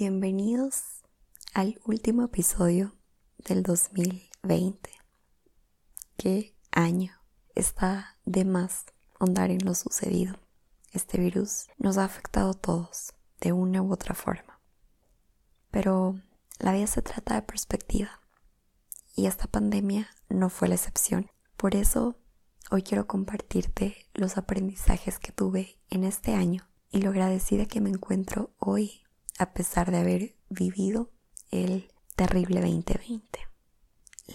Bienvenidos al último episodio del 2020. Qué año. Está de más ahondar en lo sucedido. Este virus nos ha afectado a todos de una u otra forma. Pero la vida se trata de perspectiva. Y esta pandemia no fue la excepción. Por eso hoy quiero compartirte los aprendizajes que tuve en este año y lo agradecida que me encuentro hoy a pesar de haber vivido el terrible 2020.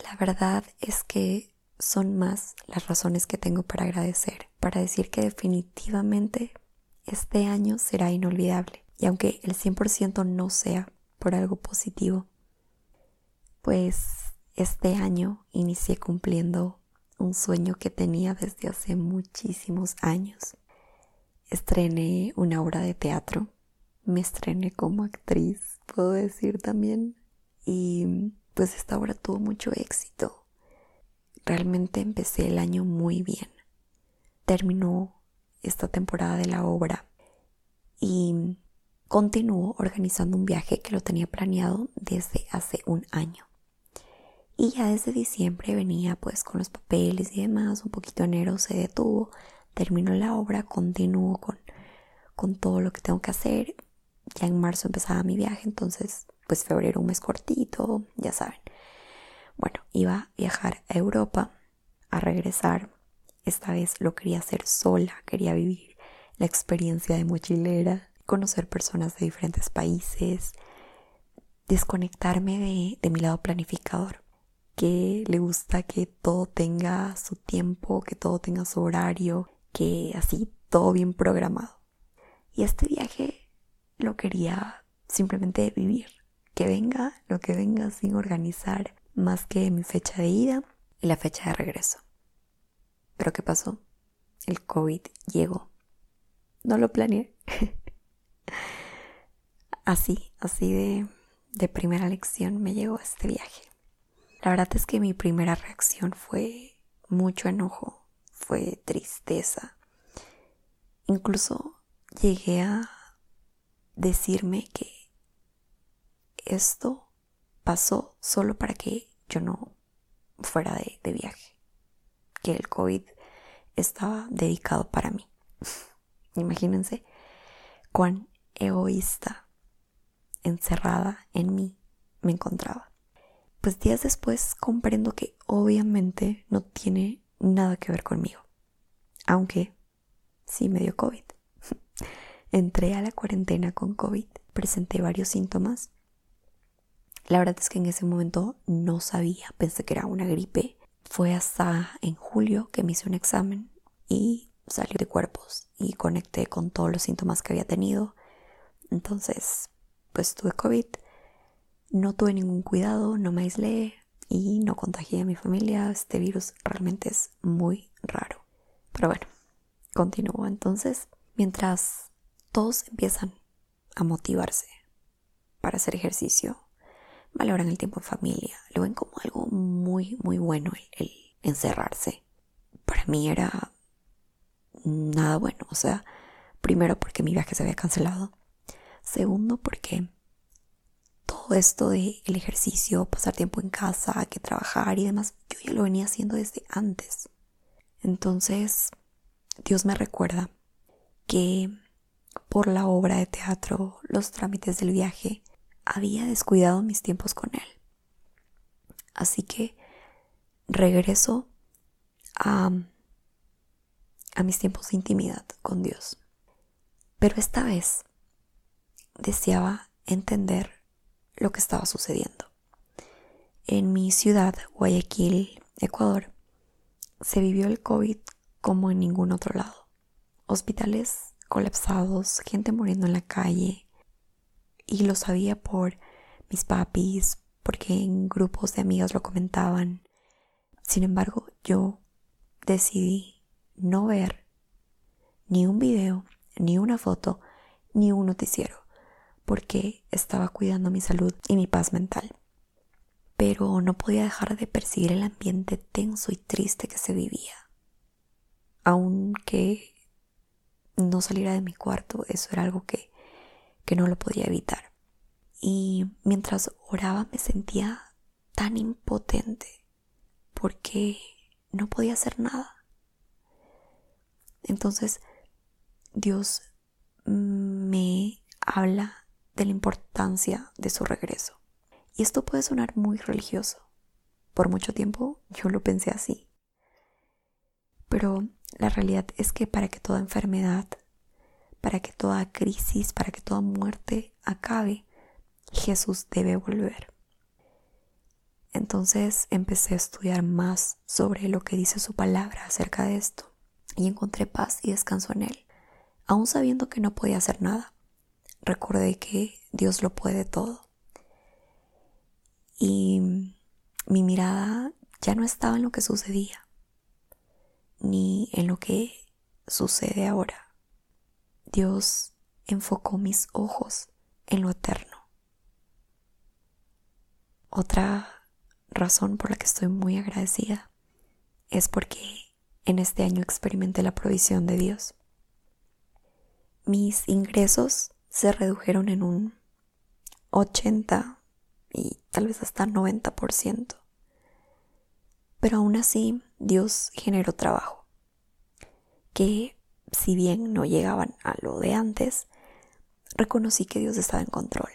La verdad es que son más las razones que tengo para agradecer, para decir que definitivamente este año será inolvidable. Y aunque el 100% no sea por algo positivo, pues este año inicié cumpliendo un sueño que tenía desde hace muchísimos años. Estrené una obra de teatro me estrené como actriz, puedo decir también. Y pues esta obra tuvo mucho éxito. Realmente empecé el año muy bien. Terminó esta temporada de la obra y continuó organizando un viaje que lo tenía planeado desde hace un año. Y ya desde diciembre venía pues con los papeles y demás, un poquito enero se detuvo, terminó la obra, continuó con, con todo lo que tengo que hacer ya en marzo empezaba mi viaje, entonces pues febrero un mes cortito, ya saben. Bueno, iba a viajar a Europa, a regresar. Esta vez lo quería hacer sola, quería vivir la experiencia de mochilera, conocer personas de diferentes países, desconectarme de, de mi lado planificador, que le gusta que todo tenga su tiempo, que todo tenga su horario, que así todo bien programado. Y este viaje lo quería simplemente vivir. Que venga lo que venga sin organizar más que mi fecha de ida y la fecha de regreso. Pero ¿qué pasó? El COVID llegó. No lo planeé. así, así de, de primera lección me llegó este viaje. La verdad es que mi primera reacción fue mucho enojo, fue tristeza. Incluso llegué a decirme que esto pasó solo para que yo no fuera de, viaje, que el COVID estaba dedicado para mí. Imagínense cuán egoísta, encerrada en mí me encontraba. Pues días después comprendo que obviamente no tiene nada que ver conmigo, aunque sí me dio COVID. entré a la cuarentena con COVID, presenté varios síntomas. La verdad es que en ese momento no sabía, pensé que era una gripe. Fue hasta en julio que me hice un examen y salió de cuerpos y conecté con todos los síntomas que había tenido. Entonces, pues tuve COVID, no tuve ningún cuidado, no me aislé y no contagié a mi familia. Este virus realmente es muy raro. Pero bueno, continúo. Entonces, mientras todos empiezan a motivarse para hacer ejercicio, valoran el tiempo en familia, lo ven como algo muy, muy bueno el, encerrarse. Para mí era nada bueno, o sea, primero porque mi viaje se había cancelado, segundo porque todo esto de el ejercicio, pasar tiempo en casa, que trabajar y demás, yo ya lo venía haciendo desde antes. Entonces, Dios me recuerda que por la obra de teatro, los trámites del viaje, había descuidado mis tiempos con él. Así que regreso a, a mis tiempos de intimidad con Dios. Pero esta vez deseaba entender lo que estaba sucediendo. En mi ciudad, Guayaquil, Ecuador, se vivió el COVID como en ningún otro lado. Hospitales colapsados, gente muriendo en la calle. Y lo sabía por mis papis, porque en grupos de amigas lo comentaban. Sin embargo, yo decidí no ver ni un video, ni una foto, ni un noticiero, porque estaba cuidando mi salud y mi paz mental. Pero no podía dejar de percibir el ambiente tenso y triste que se vivía. Aunque no saliera de mi cuarto, eso era algo que, que no lo podía evitar. Y mientras oraba me sentía tan impotente porque no podía hacer nada. Entonces Dios me habla de la importancia de su regreso. Y esto puede sonar muy religioso. Por mucho tiempo yo lo pensé así. Pero la realidad es que para que toda enfermedad, para que toda crisis, para que toda muerte acabe, Jesús debe volver. Entonces empecé a estudiar más sobre lo que dice su palabra acerca de esto y encontré paz y descanso en él, aún sabiendo que no podía hacer nada. Recordé que Dios lo puede todo. Y mi mirada ya no estaba en lo que sucedía, ni en lo que sucede ahora. Dios enfocó mis ojos en lo eterno. Otra razón por la que estoy muy agradecida es porque en este año experimenté la provisión de Dios. Mis ingresos se redujeron en un 80 y tal vez hasta 90%. Pero aún así Dios generó trabajo, que si bien no llegaban a lo de antes, reconocí que Dios estaba en control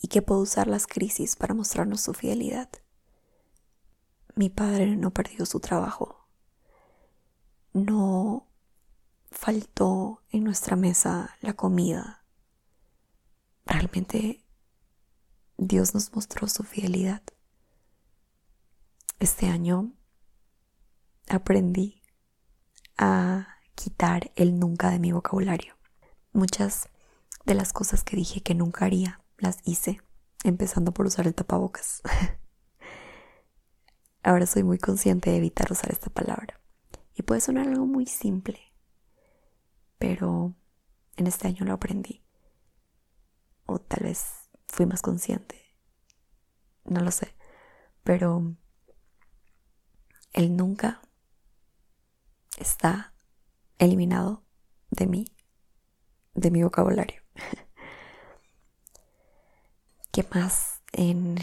y que puedo usar las crisis para mostrarnos su fidelidad. Mi padre no perdió su trabajo. No faltó en nuestra mesa la comida. Realmente Dios nos mostró su fidelidad. Este año aprendí a quitar el nunca de mi vocabulario. Muchas de las cosas que dije que nunca haría las hice, empezando por usar el tapabocas. Ahora soy muy consciente de evitar usar esta palabra. Y puede sonar algo muy simple, pero en este año lo aprendí. O tal vez fui más consciente. No lo sé. Pero el nunca está eliminado de mí, de mi vocabulario. ¿Qué más en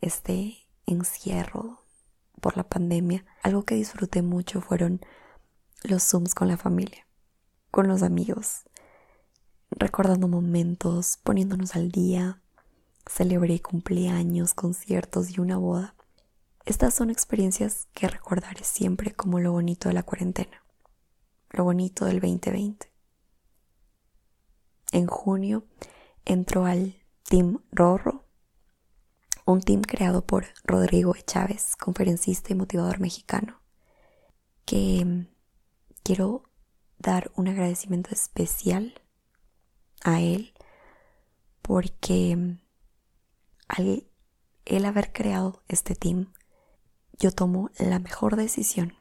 este encierro por la pandemia? Algo que disfruté mucho fueron los Zooms con la familia, con los amigos, recordando momentos, poniéndonos al día. Celebré cumpleaños, conciertos y una boda. Estas son experiencias que recordaré siempre como lo bonito de la cuarentena, lo bonito del 2020. En junio entró al Team Rorro, un team creado por Rodrigo Chávez, conferencista y motivador mexicano, que mm, quiero dar un agradecimiento especial a él porque mm, al él haber creado este team, yo tomo la mejor decisión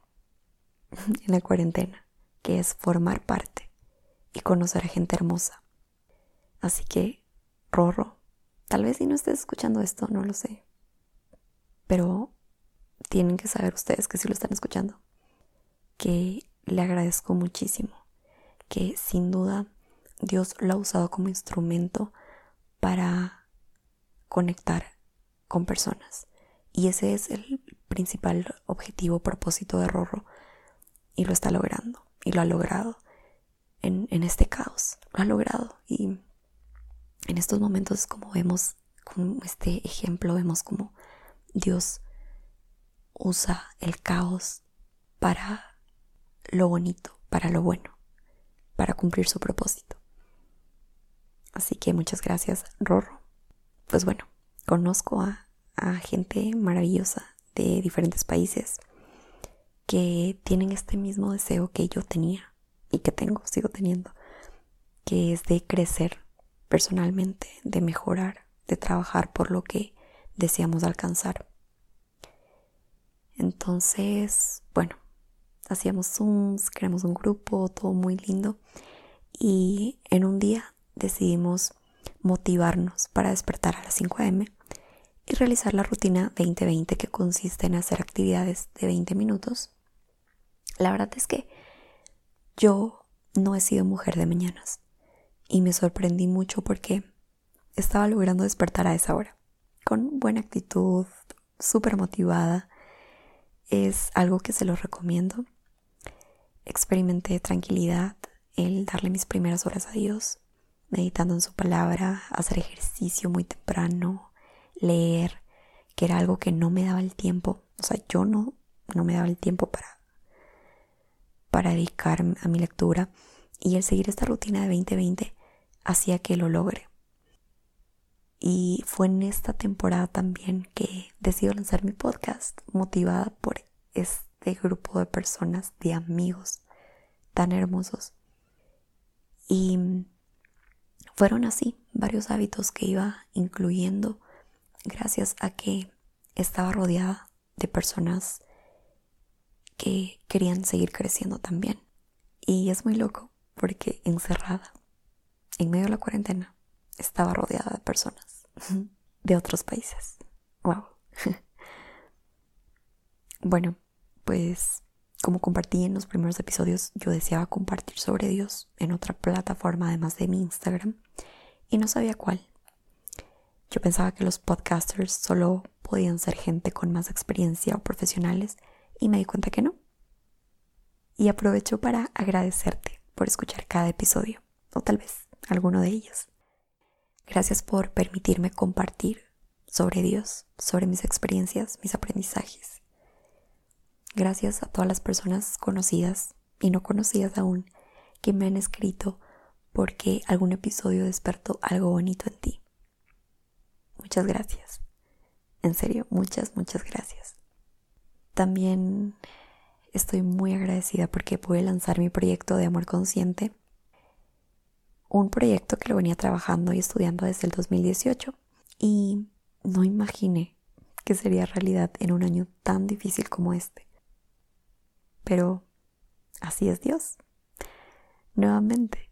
en la cuarentena, que es formar parte y conocer a gente hermosa. Así que, Rorro, Tal vez si no estés escuchando esto, no lo sé. Pero tienen que saber ustedes que si lo están escuchando, que le agradezco muchísimo, que sin duda Dios lo ha usado como instrumento para conectar con personas. Y ese es el principal objetivo, propósito de Rorro. Y lo está logrando. Y lo ha logrado en, en este caos. Lo ha logrado. Y en estos momentos como vemos con este ejemplo vemos como Dios usa el caos para lo bonito, para lo bueno, para cumplir su propósito. Así que muchas gracias, Rorro. Pues bueno, conozco a, a gente maravillosa de diferentes países que tienen este mismo deseo que yo tenía y que tengo, sigo teniendo, que es de crecer personalmente, de mejorar, de trabajar por lo que deseamos alcanzar. Entonces, bueno, hacíamos Zooms, creamos un grupo, todo muy lindo. Y en un día decidimos motivarnos para despertar a las 5 a.m. y realizar la rutina 2020 que consiste en hacer actividades de 20 minutos. La verdad es que yo no he sido mujer de mañanas y me sorprendí mucho porque estaba logrando despertar a esa hora, con buena actitud, súper motivada. Es algo que se lo recomiendo. Experimenté tranquilidad, el darle mis primeras horas a Dios, meditando en su palabra, hacer ejercicio muy temprano, leer, que era algo que no me daba el tiempo. O sea, yo no, no me daba el tiempo para, para a mi lectura. Y el seguir esta rutina de 2020 hacía que lo logre. Y fue en esta temporada también que decidí lanzar mi podcast, motivada por este grupo de personas, de amigos tan hermosos. Y fueron así varios hábitos que iba incluyendo gracias a que estaba rodeada de personas que querían seguir creciendo también. Y es muy loco porque encerrada, en medio de la cuarentena, estaba rodeada de personas de otros países. Wow. bueno, pues como compartí en los primeros episodios, yo deseaba compartir sobre Dios en otra plataforma además de mi Instagram y no sabía cuál. Yo pensaba que los podcasters solo podían ser gente con más experiencia o profesionales y me di cuenta que no. Y aprovecho para agradecerte por escuchar cada episodio, o tal vez alguno de ellos. Gracias por permitirme compartir sobre Dios, sobre mis experiencias, mis aprendizajes. Gracias a todas las personas conocidas y no conocidas aún que me han escrito porque algún episodio despertó algo bonito en ti. Muchas gracias. En serio, muchas, muchas gracias. También estoy muy agradecida porque pude lanzar mi proyecto de amor consciente un proyecto que lo venía trabajando y estudiando desde el 2018 y no imaginé que sería realidad en un año tan difícil como este. Pero así es Dios. Nuevamente,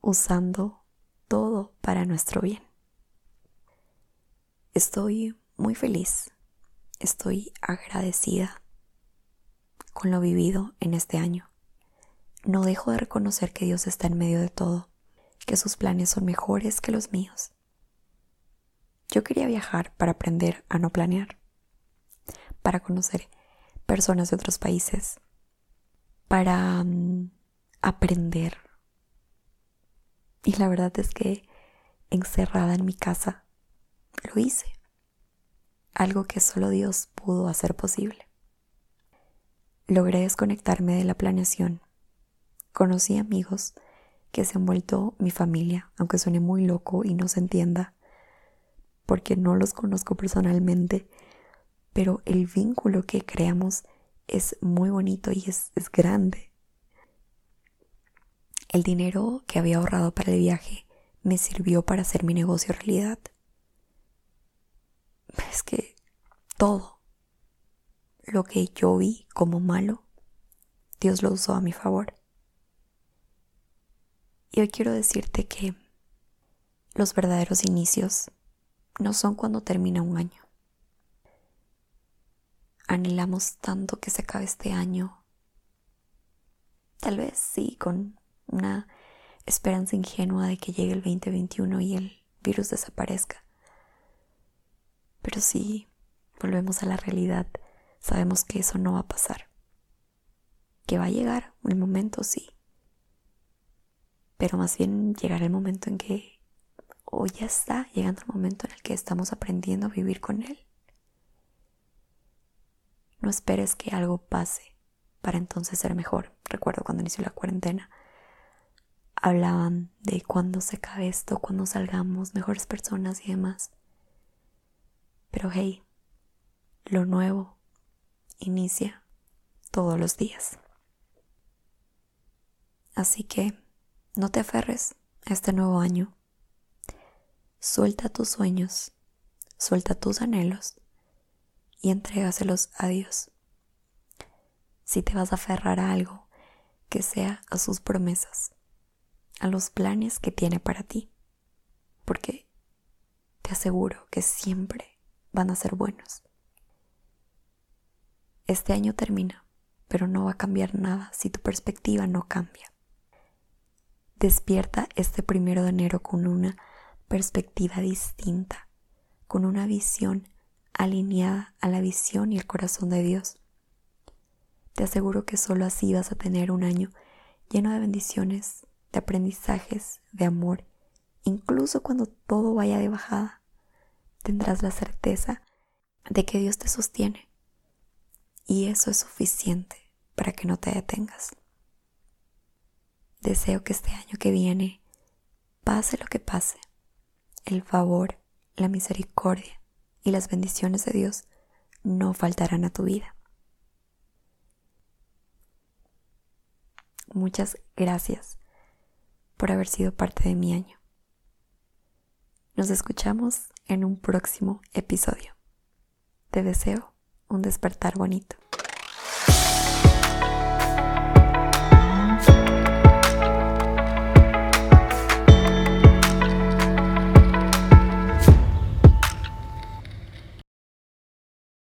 usando todo para nuestro bien. Estoy muy feliz, estoy agradecida con lo vivido en este año. No dejo de reconocer que Dios está en medio de todo que sus planes son mejores que los míos. Yo quería viajar para aprender a no planear, para conocer personas de otros países, para mm, aprender. Y la verdad es que encerrada en mi casa, lo hice. Algo que solo Dios pudo hacer posible. Logré desconectarme de la planeación. Conocí amigos que se han vuelto mi familia, aunque suene muy loco y no se entienda, porque no los conozco personalmente, pero el vínculo que creamos es muy bonito y es, grande. El dinero que había ahorrado para el viaje me sirvió para hacer mi negocio realidad. Es que todo lo que yo vi como malo, Dios lo usó a mi favor. Y hoy quiero decirte que los verdaderos inicios no son cuando termina un año. Anhelamos tanto que se acabe este año. Tal vez sí, con una esperanza ingenua de que llegue el 2021 y el virus desaparezca. Pero si volvemos a la realidad, sabemos que eso no va a pasar. Que va a llegar el momento, sí, pero más bien llegará el momento en que, o ya está llegando el momento en el que estamos aprendiendo a vivir con Él. No esperes que algo pase para entonces ser mejor. Recuerdo cuando inició la cuarentena, hablaban de cuando se acabe esto, cuando salgamos mejores personas y demás. Pero hey, lo nuevo inicia todos los días. Así que no te aferres a este nuevo año. Suelta tus sueños, suelta tus anhelos y entrégaselos a Dios. Si te vas a aferrar a algo, que sea a sus promesas, a los planes que tiene para ti, porque te aseguro que siempre van a ser buenos. Este año termina, pero no va a cambiar nada si tu perspectiva no cambia. Despierta este primero de enero con una perspectiva distinta, con una visión alineada a la visión y el corazón de Dios. Te aseguro que solo así vas a tener un año lleno de bendiciones, de aprendizajes, de amor. Incluso cuando todo vaya de bajada, tendrás la certeza de que Dios te sostiene. Y eso es suficiente para que no te detengas. Deseo que este año que viene, pase lo que pase, el favor, la misericordia y las bendiciones de Dios no faltarán a tu vida. Muchas gracias por haber sido parte de mi año. Nos escuchamos en un próximo episodio. Te deseo un despertar bonito.